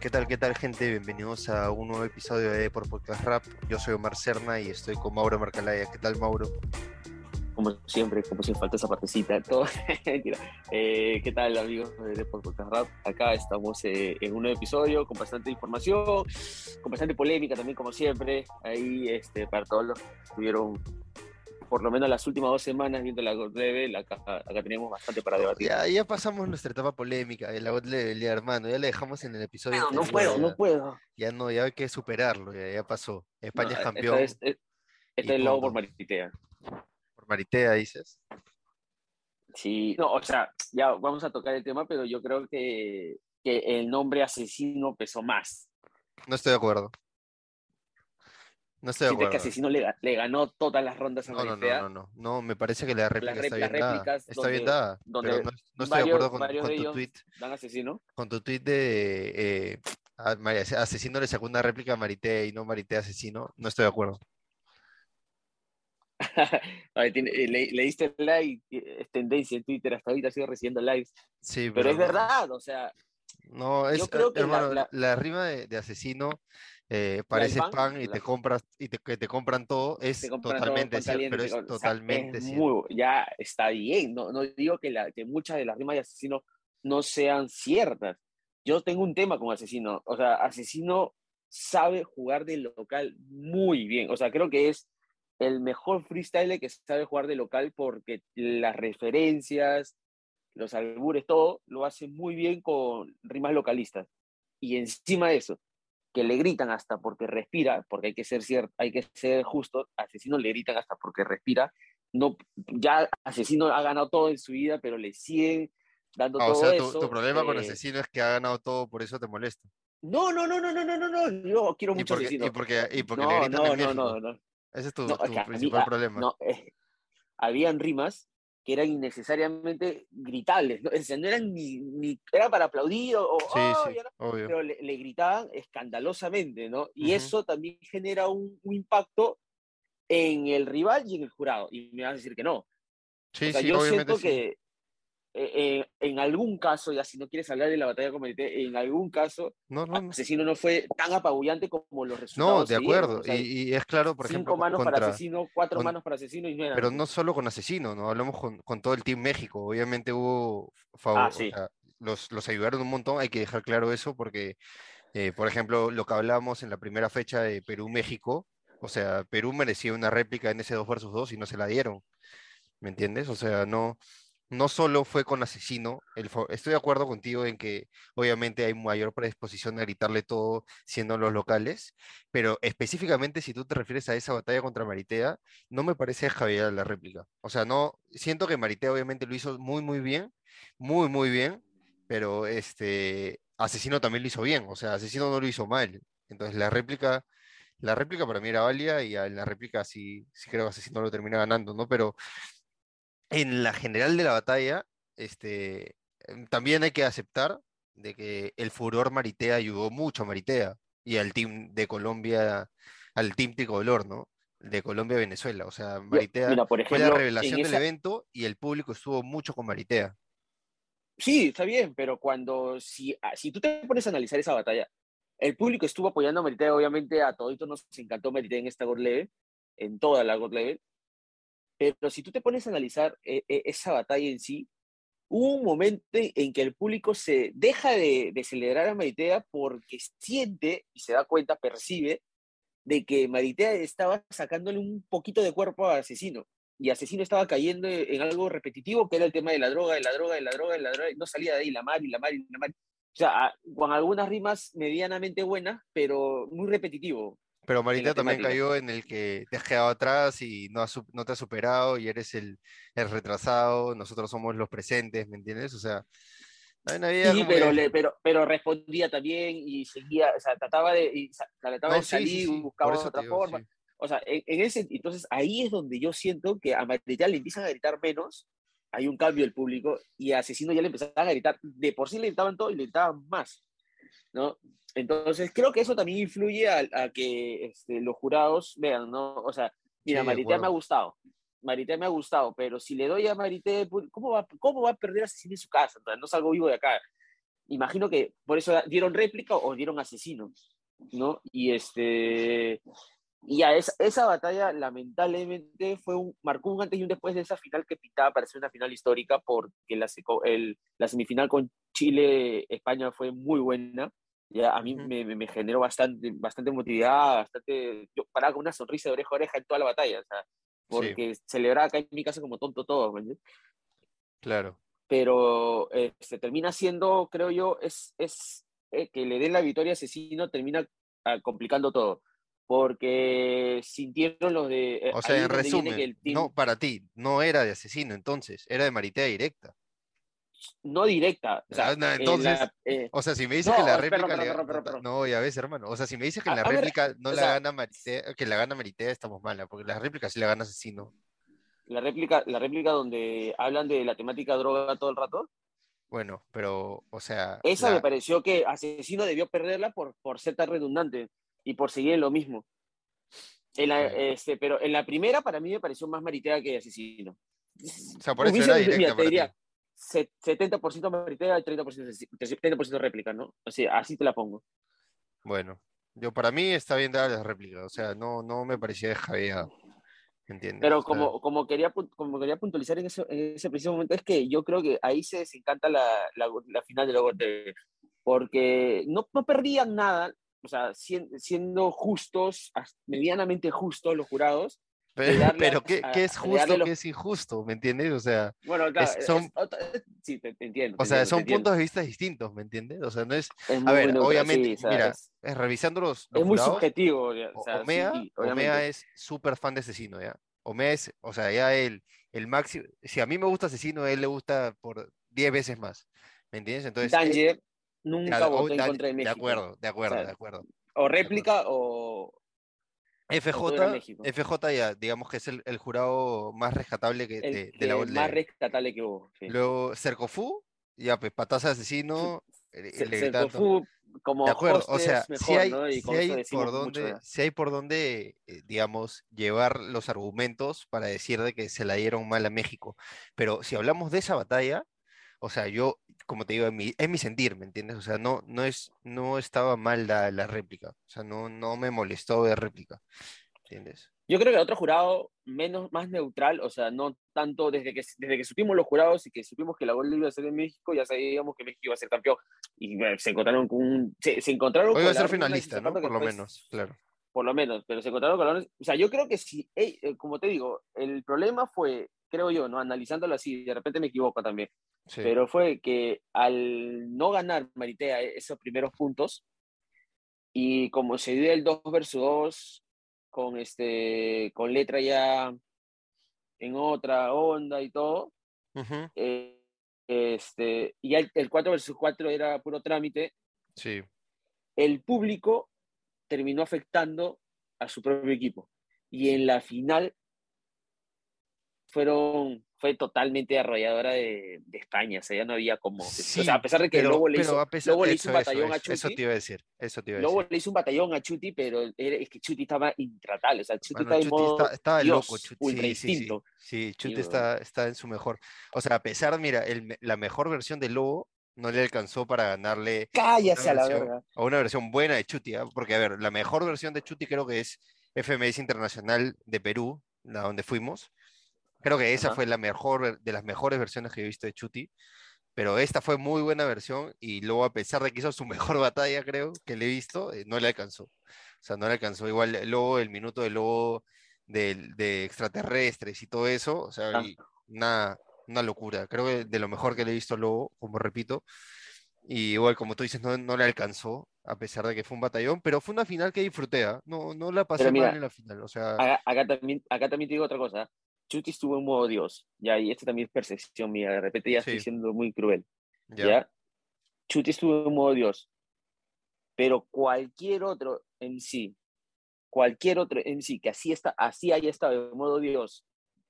¿Qué tal, qué tal, gente? Bienvenidos a un nuevo episodio de Por Podcast Rap. Yo soy Omar Cerna y estoy con Mauro Marcalaya. ¿Qué tal, Mauro? Como siempre, como si falta esa partecita. Todo. eh, ¿Qué tal, amigos de Podcast Rap? Acá estamos eh, en un nuevo episodio con bastante información, con bastante polémica también, como siempre. Ahí, este, para todos los que estuvieron por lo menos las últimas dos semanas viendo la God Level, acá, acá tenemos bastante para debatir. Ya, ya pasamos nuestra etapa polémica de la God Level, ya, hermano. Ya la dejamos en el episodio. No, no puedo, ya- no puedo. Ya no, ya hay que superarlo, ya, ya pasó. España No, es campeón Esta es, esta es lobo punto. por Maritea. Por Maritea, dices. Sí, no, o sea, ya vamos a tocar el tema, pero yo creo que, que el nombre asesino pesó más. No estoy de acuerdo. No estoy de Sientes que acuerdo. asesino le, ga- le ganó todas las rondas a No, no, Maritea. no, no, no. No, me parece que la réplica rep- está las bien dada. Está bien dada. donde Pero no, no estoy de acuerdo con, con de tu tweet. Dan asesino. Con tu tweet de eh, asesino le sacó una réplica a Maritea y no Maritea asesino. No estoy de acuerdo. A ver, tiene- eh, le, leíste el like, eh, es tendencia en Twitter, hasta ahorita sigo recibiendo likes. Sí, Pero es no- verdad, o sea, No, es, creo eh, que la- hermano, la- la, rima de, de asesino eh, parece pan, pan y la- te compras y te, que te compran todo, es compran todo totalmente pan cierto, pero es o sea, totalmente es cierto. muy- ya está bien, no, no digo que, la, que muchas de las rimas de asesino no sean ciertas. Yo tengo un tema con asesino, o sea, asesino sabe jugar de local muy bien, o sea, creo que es el mejor freestyler que sabe jugar de local porque las referencias, los albures, todo lo hace muy bien con rimas localistas. Y encima de eso, que le gritan hasta porque respira, porque hay que ser cierto, hay que ser justo, asesino le gritan hasta porque respira. No, ya asesino ha ganado todo en su vida, pero le siguen dando Ah, o todo sea, tu, eso. tu problema con eh, asesino es que ha ganado todo, por eso te molesta. No, no, no, no, no, no, no, no. Yo quiero Y mucho porque, asesino. y porque, y porque no, le gritan no, en no, México. no, no. Ese es tu, No, es que principal problema. No, eh, habían rimas que eran innecesariamente gritables, ¿no? O sea, no eran ni, ni era para aplaudir o, Sí, "Oh", sí, no, pero le, le gritaban escandalosamente, ¿no? Y eso también genera un, un impacto en el rival y en el jurado. Y me vas a decir que no. Sí, o sea, sí, yo obviamente siento que eh, eh, en algún caso, ya si no quieres hablar de la batalla con Marité, en algún caso, No, no, no. Asesino no fue tan apabullante como los resultados. No, de acuerdo. o sea, y, y es claro, por cinco ejemplo, manos para contra, Asesino, cuatro con- manos para Asesino y nueve. pero no solo con Asesino, ¿no? Hablamos con, con todo el Team México. Obviamente hubo favor, Ah, o sí. sea, los, los ayudaron un montón, hay que dejar claro eso, porque, eh, por ejemplo, lo que hablábamos en la primera fecha de Perú-México, o sea, Perú merecía una réplica en ese 2 versus 2 y no se la dieron. ¿Me entiendes? O sea, no, no solo fue con Asesino, estoy de acuerdo contigo en que obviamente hay mayor predisposición a gritarle todo siendo los locales, pero específicamente si tú te refieres a esa batalla contra Maritea, no me parece descabellada la réplica. O sea, no, siento que Maritea obviamente lo hizo muy, muy bien, muy, muy bien, pero este Asesino también lo hizo bien, o sea, Asesino no lo hizo mal. Entonces la réplica, la réplica para mí era válida y en la réplica sí, sí creo que Asesino lo termina ganando, ¿no? Pero en la general de la batalla, este, em, también hay que aceptar de que el furor Maritea ayudó mucho a Maritea y al team de Colombia, al team tricolor, ¿no? De Colombia-Venezuela. O sea, Maritea mira, por fue la ejemplo, revelación del evento y el público estuvo mucho con Maritea. Sí, está bien, pero cuando, si, ah, si tú te pones a analizar esa batalla, el público estuvo apoyando a Maritea, obviamente a todito nos encantó Maritea en esta God Level, en toda la God Level, pero si tú te pones a analizar eh, eh, esa batalla en sí, hubo un momento en que el público se deja de, de celebrar a Maritea porque siente y se da cuenta, percibe, de que Maritea estaba sacándole un poquito de cuerpo a Asesino. Y Asesino estaba cayendo en algo repetitivo, que era el tema de la droga, de la droga, de la droga, de la droga, y no salía de ahí, la mar y la mar y la mar. O sea, con algunas rimas medianamente buenas, pero muy repetitivo. Pero Maritea también cayó en el que te has quedado atrás y no, has no te has superado y eres el, el retrasado, nosotros somos los presentes, ¿me entiendes? O sea, también había Sí, pero, le, pero, pero respondía también y seguía, o sea, trataba de, y trataba No, de sí, salir, sí, buscaba otra digo, forma. O sea, en, en ese, entonces ahí es donde yo siento que a Maritea le empiezan a gritar menos hay un cambio del público y a Asesino ya le empezaban a gritar, de por sí le gritaban todo y le gritaban más, ¿no? Entonces creo que eso también influye a, que este, los jurados vean, ¿no? O sea, mira, Marité me ha gustado, Marité me ha gustado, pero si le doy a Marité, ¿cómo va, cómo va a perder Asesino en su casa? No salgo vivo de acá. Imagino que por eso dieron réplica o dieron asesino, ¿no? Y este y a esa, esa batalla, lamentablemente, fue un, marcó un antes y un después de esa final que pintaba para ser una final histórica, porque la, el, la semifinal con Chile-España fue muy buena. Ya, a mí me, me, generó bastante, bastante motividad, bastante. Yo paraba con una sonrisa de oreja a oreja en toda la batalla, o sea, porque celebraba acá en mi casa como tonto todo. Claro. Pero eh, se termina siendo, creo yo, es, es eh, que le den la victoria a Asesino, termina ah, complicando todo porque sintieron los de... Eh, o sea, en resumen, no, para ti, no era de asesino entonces, era de Maritea directa. No directa. O sea, ah, entonces, eh, o sea, si me dices que la réplica... no, ya ves, hermano. O sea, si me dices que la réplica no la gana Maritea, que la gana Maritea, estamos mala, porque la réplica sí la gana asesino. La réplica, la réplica donde hablan de la temática droga todo el rato. Bueno, pero, o sea... Esa me pareció que Asesino debió perderla por, por ser tan redundante y por seguir en lo mismo. En la, este, pero en la primera, para mí me pareció más maritea que asesino. O sea, por eso era directa te diría, 70% maritea y 30%, 30 réplica, ¿no? Así, así te la pongo. Bueno, yo para mí está bien dar la réplica, o sea, no, no me parecía descabellado. ¿Entiendes? Pero como, como, quería, como quería puntualizar en, ese, en ese preciso momento, es que yo creo que ahí se desencanta la, la, la final de TV, porque no, no perdían nada, o sea, siendo justos, medianamente justos los jurados. Pero, ¿qué, es justo, qué es injusto? ¿Me entiendes? O sea, bueno, claro, son, sí, te, entiendo. O sea, son puntos de vista distintos, ¿me entiendes? O sea, no es. a ver, obviamente, mira, es, revisando los. es muy subjetivo. Omea, es súper fan de Asesino, ¿ya? Omea es, o sea, ya el, el máximo. Si a mí me gusta Asesino, a él le gusta por 10 veces más. ¿Me entiendes? Entonces. Danger, nunca votó en contra de México. De acuerdo, de acuerdo, de acuerdo. O réplica o... FJ, FJ ya, digamos que es el, el jurado más rescatable que, de, de, la Más rescatable que hubo. Luego Cercofu, ya pues pataza asesino. Cercofu como de acuerdo, o sea, si hay, si hay por dónde, si hay por dónde, digamos, llevar los argumentos para decir de que se la dieron mal a México. Pero si hablamos de esa batalla, o sea, yo, como te digo, es mi, mi sentir, ¿me entiendes? O sea, no, no, es, no estaba mal la, la réplica, o sea, no, no me molestó de réplica, ¿entiendes? Yo creo que el otro jurado menos, más neutral, o sea, no tanto desde que, desde que supimos los jurados y que supimos que la gol iba a ser en México, ya sabíamos que México iba a ser campeón. Y se encontraron con un... Se, encontraron Hoy iba a ser finalista, ¿no? Por lo menos, claro. Por lo menos, pero se encontraron con... O sea, yo creo que sí, eh, como te digo, el problema fue, creo yo, ¿no? Analizándolo así, de repente me equivoco también, pero fue que al no ganar Maritea esos primeros puntos, y como se dio el 2 versus 2, con, este, con letra ya en otra onda y todo, eh, este, y el, el 4 versus 4 era puro trámite, sí. el público terminó afectando a su propio equipo. Y en la final fueron fue totalmente arrolladora de, de, España, o sea, ya no había como... o sea, a pesar de que luego le hizo, le hizo un batallón a Chuti. Eso te iba a decir, eso te iba a decir. le hizo un batallón a Chuti, pero es que Chuti estaba intratable, o sea, Chuti estaba en modo estaba loco, Chuti. Sí, sí, sí, Chuti está, está en su mejor... O sea, a pesar, mira, el, la mejor versión de Lobo no le alcanzó para ganarle... Cállase a la verga. A una versión buena de Chuti, ¿ah? porque, a ver, la mejor versión de Chuti creo que es FMS Internacional de Perú, la donde fuimos Creo que esa fue la mejor, de las mejores versiones que he visto de Chuti. Pero esta fue muy buena versión y luego a pesar de que hizo su mejor batalla, creo, que le he visto, eh, no le alcanzó. O sea, no le alcanzó. Igual luego el minuto de lobo de, de extraterrestres y todo eso, o sea, una, una locura. Creo que de lo mejor que le he visto Lobo, como repito. Y igual, como tú dices, no, no, le alcanzó, a pesar de que fue un batallón, pero fue una final que disfruté, ¿ah? no, no la pasé mal en la final. O sea... acá, también, acá también te digo otra cosa. Chuti estuvo en modo Dios, ya, y esta también es percepción mía, de repente ya estoy siendo muy cruel, ya. Chuti estuvo en modo Dios, pero cualquier otro en sí, cualquier otro en sí que así, está, así haya estado en modo Dios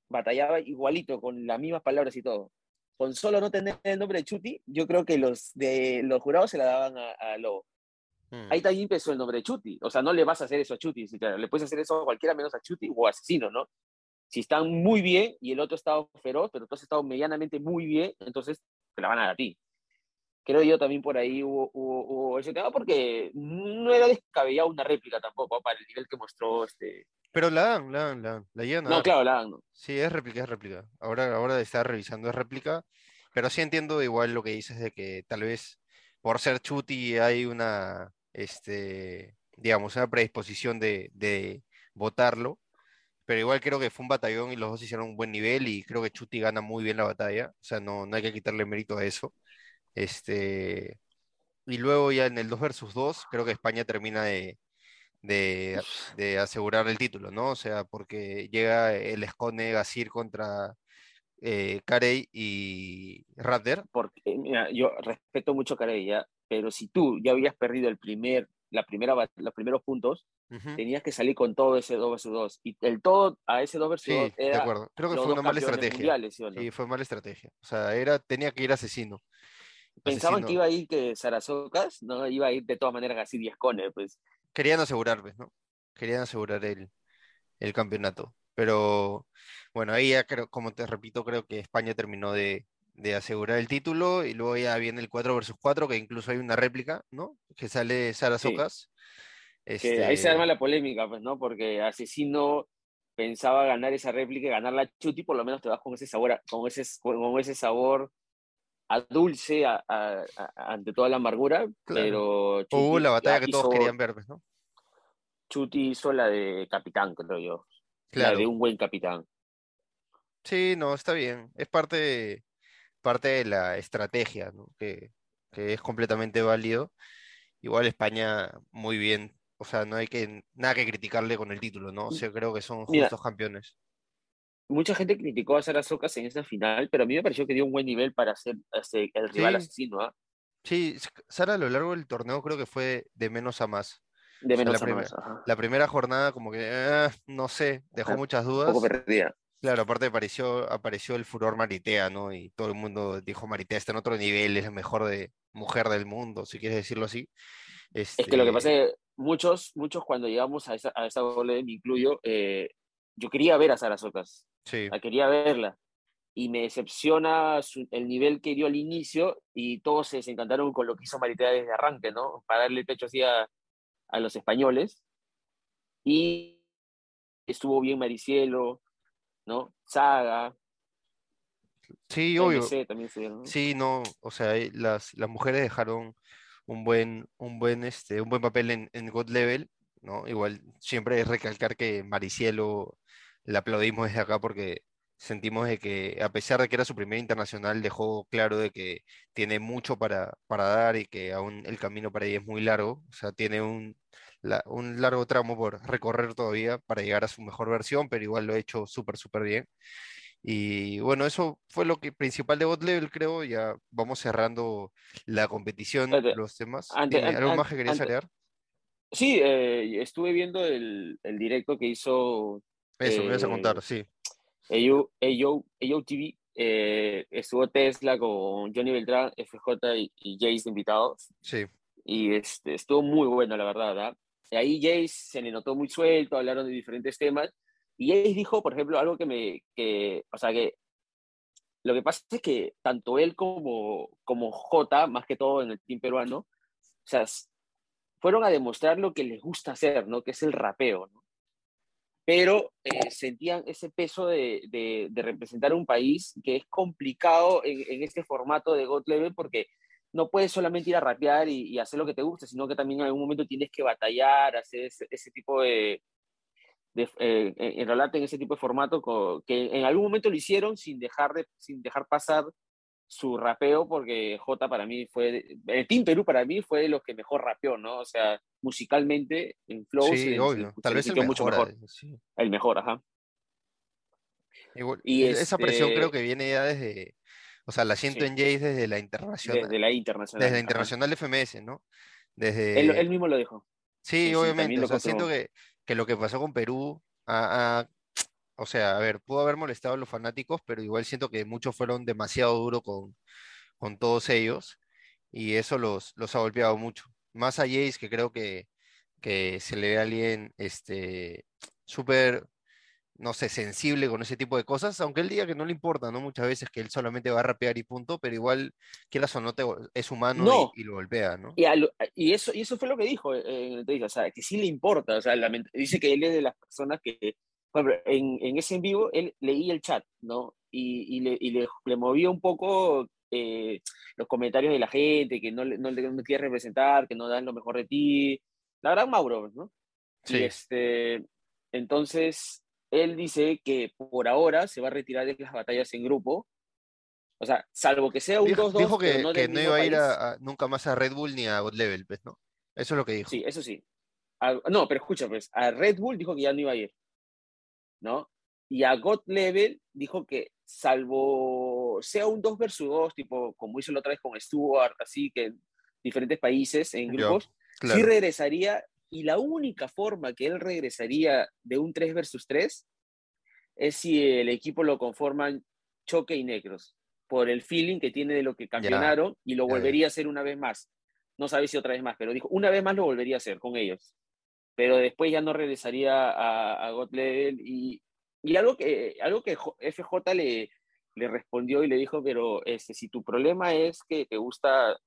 batallaba igualito, con las mismas palabras y todo. Con solo no tener el nombre de Chuti, yo creo que los de los jurados se la daban a, a Lobo. Mm. Ahí también empezó el nombre de Chuti. O sea, no le vas a hacer eso a Chuti. si te- Le puedes hacer eso a cualquiera menos a Chuti o asesino, ¿no? Si están muy bien y el otro está feroz, pero tú has estado medianamente muy bien, entonces te la van a dar a ti. Creo yo también por ahí hubo, hubo, hubo ese tema porque no era descabellado una réplica tampoco para el nivel que mostró este. Pero la dan, la dan, la dan, la llegan a No, dar. claro, la dan, ¿no? Sí, es réplica, es réplica. Ahora, ahora de estar revisando es réplica, pero sí entiendo igual lo que dices de que tal vez por ser chuti hay una, este, digamos, una predisposición de, de votarlo, pero igual creo que fue un batallón y los dos hicieron un buen nivel y creo que Chuti gana muy bien la batalla, o sea, no, no hay que quitarle mérito a eso. Este, y luego ya en el 2 versus 2, creo que España termina de, de, de asegurar el título, ¿no? O sea, porque llega el Escone Gasir contra eh, Carey y Radder. Porque, mira, yo respeto mucho a Carey, ¿ya? pero si tú ya habías perdido el primer, la primera, los primeros puntos, Ujú. tenías que salir con todo ese 2 versus 2. Y el todo a ese 2 versus Sí, 2 de era acuerdo. Creo que fue una mala estrategia. mundiales, ¿sí no? Sí, fue mala estrategia. O sea, era, tenía que ir asesino. Pensaban Asesino. que iba a ir que Sarasocas, no iba a ir de todas maneras así Diascone, pues. Querían asegurar, pues, ¿no? Querían asegurar el, el campeonato. Pero bueno, ahí ya creo, como te repito, creo que España terminó de, de asegurar el título y luego ya viene el 4 versus 4, que incluso hay una réplica, ¿no? Que sale Sara Sí. Que ahí se Este, arma la polémica, pues, ¿no? Porque Asesino pensaba ganar esa réplica, ganar la Chuti, por lo menos te vas con ese sabor, a- con ese, con ese sabor a dulce a- ante toda la amargura, pero Hubo Chuti la batalla que todos querían ver, pues, ¿no? Chuti hizo la de capitán, creo yo. La Claro. de un buen capitán. Sí, no, está bien. Es parte de, parte de la estrategia, ¿no? Que, que es completamente válido. Igual España, muy bien. O sea, no hay que, nada que criticarle con el título, ¿no? O sea, creo que son Mira, justos campeones. Mucha gente criticó a Sarasocas en esa final, pero a mí me pareció que dio un buen nivel para ser este, el rival Sí. asesino, ¿ah? Sí, S- Sara a lo largo del torneo creo que fue de menos a más. De O sea, menos a más. ajá. la primera jornada como que, eh, no sé, dejó Ajá, muchas Un dudas. poco perdida. Claro, aparte apareció, apareció el furor Maritea, ¿no? Y todo el mundo dijo Maritea está en otro nivel, es la mejor de mujer del mundo, si quieres decirlo así. Es que lo que pasa Este, es que muchos, muchos cuando llegamos a esa, a esa gole, me incluyo, eh, yo quería ver a Sara Socas, sí, la quería verla. Y me decepciona su- el nivel que dio al inicio y todos se desencantaron con lo que hizo Maritea desde arranque, ¿no? Para darle el pecho así a, a los españoles. Y estuvo bien Maricielo, ¿no? Saga, sí, obvio. También se ¿no? Sí, no, o sea, eh, las, las mujeres dejaron un buen, un buen, este, un buen papel en, en God Level, ¿no? Igual siempre es recalcar que Maricielo le aplaudimos desde acá porque sentimos de que a pesar de que era su primer internacional, dejó claro de que tiene mucho para, para dar y que aún el camino para ella es muy largo, o sea, tiene un, un largo tramo por recorrer todavía para llegar a su mejor versión, pero igual lo ha hecho súper, súper bien. Y bueno, eso fue lo que principal de God Level, creo. Ya vamos cerrando la competición, Espérate, los temas. ante- Dime, ¿algo an- más que querías ante- agregar? Sí, eh, estuve viendo el, el directo que hizo Eso, me ibas a eh, contar, sí. AO, AO, AO TV. eh, estuvo Tesla con Johnny Beltrán, FJ y, y Jace de invitados. Sí, Y este, estuvo muy bueno, la verdad. ¿ah? Y ahí Jace se le notó muy suelto, hablaron de diferentes temas. Y Jace dijo, por ejemplo, algo que me. Que, o sea, que lo que pasa es que tanto él como, como J, más que todo en el team peruano, o sea, fueron a demostrar lo que les gusta hacer, ¿no? Que es el rapeo. Pero eh, sentían ese peso de, de, de representar un país que es complicado en, este formato de God porque no puedes solamente ir a rapear y, y hacer lo que te gusta, sino que también en algún momento tienes que batallar, hacer ese, ese tipo de, de eh, enrolarte en ese tipo de formato que en algún momento lo hicieron sin dejar, de, sin dejar pasar su rapeo, porque J para mí fue, el Team Perú para mí fue de los que mejor rapeó, ¿no? O sea, musicalmente, en flow, sí, se obvio. Tal se vez el sintió mucho mejor. mejor, sí. el mejor, ajá. Igual, Y e- esa presión creo este, que viene ya desde, o sea, la siento sí, en Jace desde la internacional, desde la internacional, desde la ajá. internacional FMS, ¿no? Desde, él mismo lo dijo. Sí, obviamente, o sea, siento que, que lo que pasó con Perú o sea, a ver, pudo haber molestado a los fanáticos, pero igual siento que muchos fueron demasiado duros con, con todos ellos y eso los, los ha golpeado mucho. Más a Jace, que creo que, que se le ve a alguien este, súper no sé, sensible con ese tipo de cosas, aunque él diga que no le importa, ¿no? Muchas veces que él solamente va a rapear y punto, pero igual, quieras o no, te, es humano y, lo golpea, ¿no? Y, eso, y eso fue lo que dijo en el o sea, que sí le importa, o sea, dice que él es de las personas que, bueno, en, en ese en vivo, él leía el chat, ¿no? Y, le, le, le, movía un poco eh, los comentarios de la gente, que no, no, no quiere representar, que no dan lo mejor de ti. La verdad, Mauro, ¿no? Sí. este, entonces, él dice que por ahora se va a retirar de las batallas en grupo. O sea, salvo que sea un 2-2. Dijo, que, no, iba a ir nunca más a Red Bull ni a God Level, pues, ¿no? Eso es lo que dijo. Sí, eso sí. no, pero escucha, pues, a Red Bull dijo que ya no iba a ir. ¿No? Y a God Level dijo que salvo sea un 2 versus 2, tipo como hizo la otra vez con Stuart, así que en diferentes países, en grupos, sí regresaría y la única forma que él regresaría de un 3 versus 3 es si el equipo lo conforman Choque y Negros, por el feeling que tiene de lo que campeonaron y lo volvería a hacer una vez más. No sabe si otra vez más, pero dijo, una vez más lo volvería a hacer con ellos. Pero después ya no regresaría a, a God Level y, y algo que, algo que FJ le, le respondió y le dijo, pero este, si tu problema es que te gusta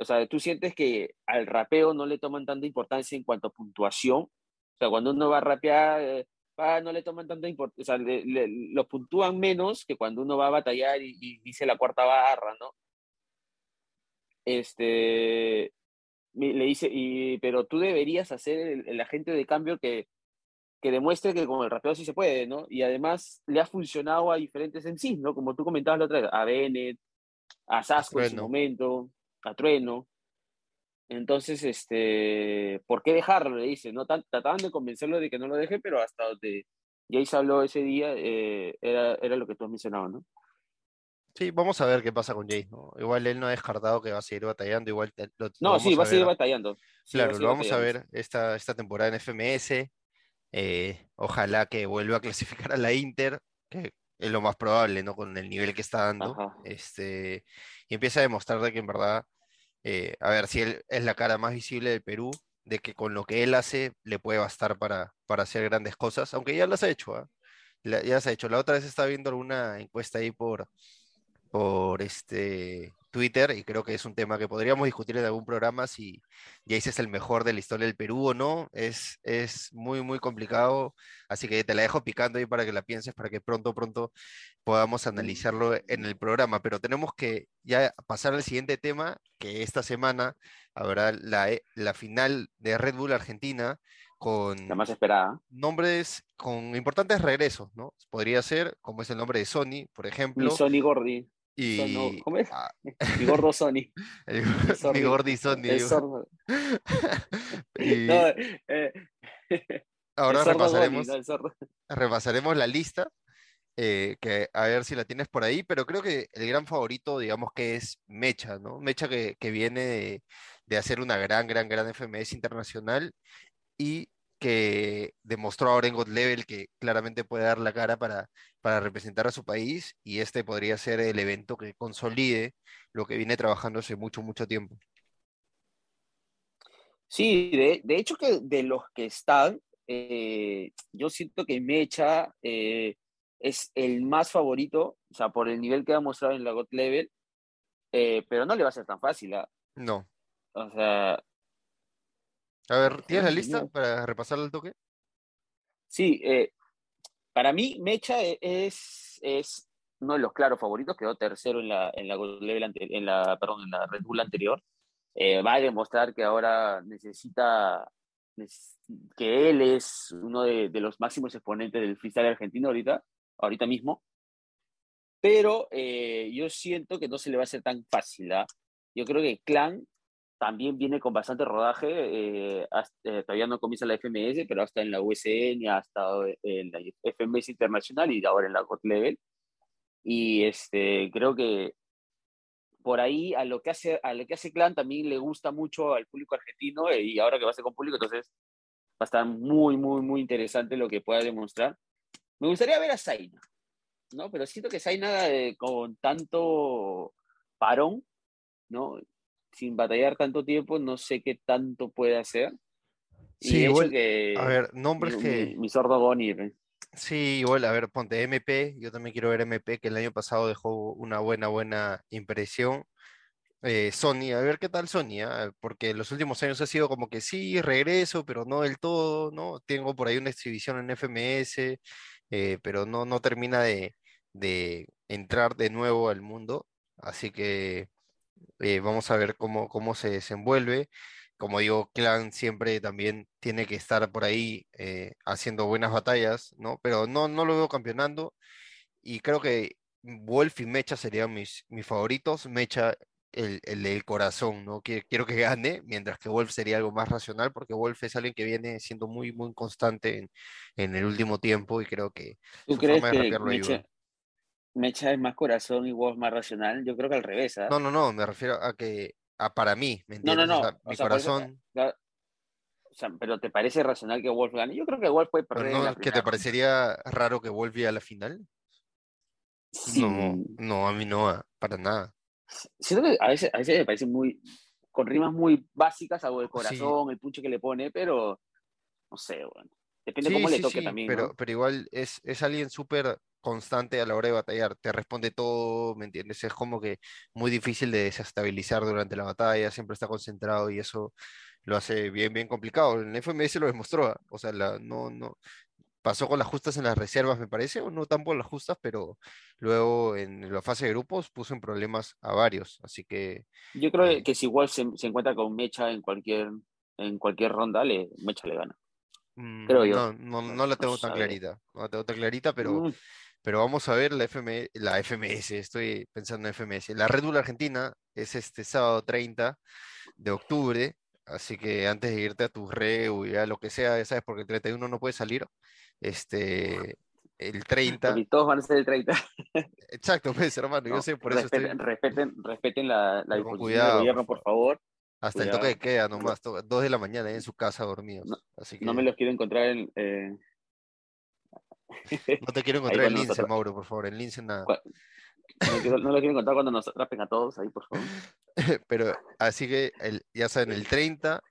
o sea, tú sientes que al rapeo no le toman tanta importancia en cuanto a puntuación. O sea, cuando uno va a rapear, eh, no le toman tanta importancia, o sea, lo puntúan menos que cuando uno va a batallar y, dice la cuarta barra, ¿no? Este, le dice, y, pero tú deberías hacer el, agente de cambio que, que demuestre que con el rapeo sí se puede, ¿no? Y además le ha funcionado a diferentes en sí, ¿no? Como tú comentabas la otra vez, a Bennett, a Sasco en su momento, a Trueno. Entonces, este, ¿por qué dejarlo? Le dice, ¿no? Trataban de convencerlo de que no lo deje, pero hasta donde Jace habló ese día, eh, era, era lo que tú has mencionado, ¿no? Sí, vamos a ver qué pasa con Jace, ¿no? Igual él no ha descartado que va a seguir batallando, igual No, sí, va a, seguir batallando. claro, lo vamos a ver esta, esta temporada en FMS. Eh, ojalá que vuelva a clasificar a la Inter, que es lo más probable, ¿no? Con el nivel que está dando. Este, y empieza a demostrar de que en verdad, eh, a ver, si él es la cara más visible del Perú, de que con lo que él hace le puede bastar para, para hacer grandes cosas, aunque ya las ha hecho, ¿ah? ya las ha hecho. La otra vez estaba viendo alguna encuesta ahí por, por este Twitter y creo que es un tema que podríamos discutir en algún programa si Jace es el mejor de la historia del Perú o no. Es, es muy, muy complicado, así que te la dejo picando ahí para que la pienses, para que pronto, pronto podamos analizarlo en el programa. Pero tenemos que ya pasar al siguiente tema, que esta semana habrá la, eh, la final de Red Bull Argentina con la más esperada. nombres con importantes regresos, ¿no? Podría ser, como es el nombre de Sony, por ejemplo. Y Sony Gordy. Y... ¿Cómo es? Ah. Mi gordo Sony. mi gordi Sony. Eh, ahora repasaremos, repasaremos la lista, eh, que a ver si la tienes por ahí, pero creo que el gran favorito, digamos que es Mecha, ¿no? Mecha que, que viene de, de, hacer una gran, gran, gran FMS internacional y que demostró ahora en God Level que claramente puede dar la cara para, para representar a su país y este podría ser el evento que consolide lo que viene trabajando hace mucho, mucho tiempo. Sí, de, hecho que de los que están, eh, yo siento que Mecha eh, es el más favorito, o sea, por el nivel que ha mostrado en la God Level, eh, pero no le va a ser tan fácil. ¿ah? No. O sea, a ver, ¿tienes la lista para repasar el toque? Sí, eh, para mí Mecha e, es, es uno de los claros favoritos, quedó tercero en la, en la, en la, perdón, en la Red Bull anterior. Eh, va a demostrar que ahora necesita, que él es uno de, de, los máximos exponentes del freestyle argentino ahorita, ahorita mismo. Pero eh, yo siento que no se le va a hacer tan fácil. ¿ah? Yo creo que Clan también viene con bastante rodaje. Eh, eh, todavía no comienza la FMS, pero hasta en la USN, ha estado en la FMS Internacional y ahora en la God Level. Y este, creo que por ahí a lo que hace a lo que hace Clan también le gusta mucho al público argentino eh, y ahora que va a ser con público, entonces va a estar muy, muy, muy interesante lo que pueda demostrar. Me gustaría ver a Zaina, ¿no? Pero siento que Zaina eh, con tanto parón, ¿no? Sin batallar tanto tiempo, no sé qué tanto puede hacer. Sí, igual, a ver, nombres que... Mi, sordo Gonir. Sí, igual, a ver, ponte MP, yo también quiero ver MP, que el año pasado dejó una buena, buena impresión. Eh, Sony, a ver qué tal Sony, ¿ah? porque los últimos años ha sido como que sí, regreso, pero no del todo, ¿no? Tengo por ahí una exhibición en FMS, eh, pero no, no termina de, entrar de nuevo al mundo, así que eh, vamos a ver cómo, cómo se desenvuelve. Como digo, Clan siempre también tiene que estar por ahí haciendo buenas batallas, ¿no? Pero no, no lo veo campeonando y creo que Wolf y Mecha serían mis, mis favoritos. Mecha el, el, corazón, ¿no? Quiero que gane, mientras que Wolf sería algo más racional, porque Wolf es alguien que viene siendo muy, muy constante en, en el último tiempo y creo que ¿Tú crees que Mecha, Mecha, es más corazón y Wolf más racional? Yo creo que al revés, ¿ah? No, no, no, me refiero a que, a para mí, ¿me entiendes? No, no, no. mi corazón... o sea, pero ¿te parece racional que Wolf gane? Yo creo que Wolf puede perder. No, ¿Que te parecería raro que Wolf a la final? No, no, a mí no, para nada siento que a veces, a veces me parece muy, con rimas muy básicas, algo de corazón, el punche que le pone, pero no sé, bueno. Depende cómo le toque también. Pero, pero igual es, es alguien súper constante a la hora de batallar, te responde todo, ¿me entiendes? Es como que muy difícil de desestabilizar durante la batalla, siempre está concentrado y eso lo hace bien, bien complicado. El FMS lo demostró, ¿ah? o sea, la, no, no, pasó con las justas en las reservas, me parece, o no tan por las justas, pero luego en la fase de grupos puso en problemas a varios, así que... Yo creo eh, que si igual se, encuentra con Mecha en cualquier, en cualquier ronda, le, Mecha le gana. Mm, creo yo. No, no, la tengo tan clarita, no la tengo tan clarita, pero, mm. Pero vamos a ver la, FM, la FMS, estoy pensando en FMS. La Red Bull Argentina es este sábado 30 de octubre, así que antes de irte a tu re o a lo que sea, ya sabes, porque el 31 no puede salir, este, el 30. Y todos van a ser el 30. Exacto, pues, hermano, yo sé, por eso estoy... Respeten, respeten la, la disposición del gobierno, por favor. Hasta el toque de queda nomás, dos de la mañana en su casa dormidos. No, así que... no me los quiero encontrar en... Eh... No te quiero encontrar en Lince, Mauro, por favor, en Lince nada. No, lo quiero encontrar cuando nos atrapen a todos ahí, por favor. Pero así que el, ya saben, el 30,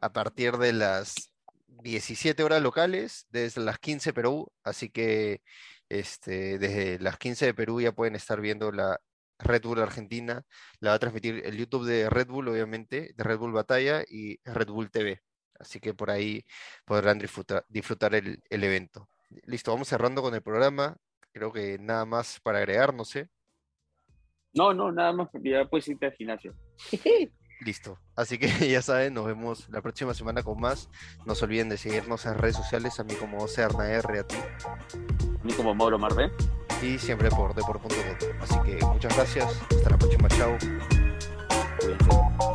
a partir de las 17 horas locales, desde las 15 Perú, así que este, desde las 15 de Perú ya pueden estar viendo la Red Bull Argentina, la va a transmitir el YouTube de Red Bull, obviamente, de Red Bull Batalla y Red Bull TV. Así que por ahí podrán disfrutar, disfrutar el, el evento. Listo, vamos cerrando con el programa. Creo que nada más para agregar, no sé. No, no, nada más, ya puedes irte al gimnasio. Listo. Así que ya saben, nos vemos la próxima semana con más. No se olviden de seguirnos en redes sociales, a mí como Serna R, a ti. A mí como Mauro Marvé. Y siempre por deport.com. Así que muchas gracias. Hasta la próxima. Chao. Cuídense.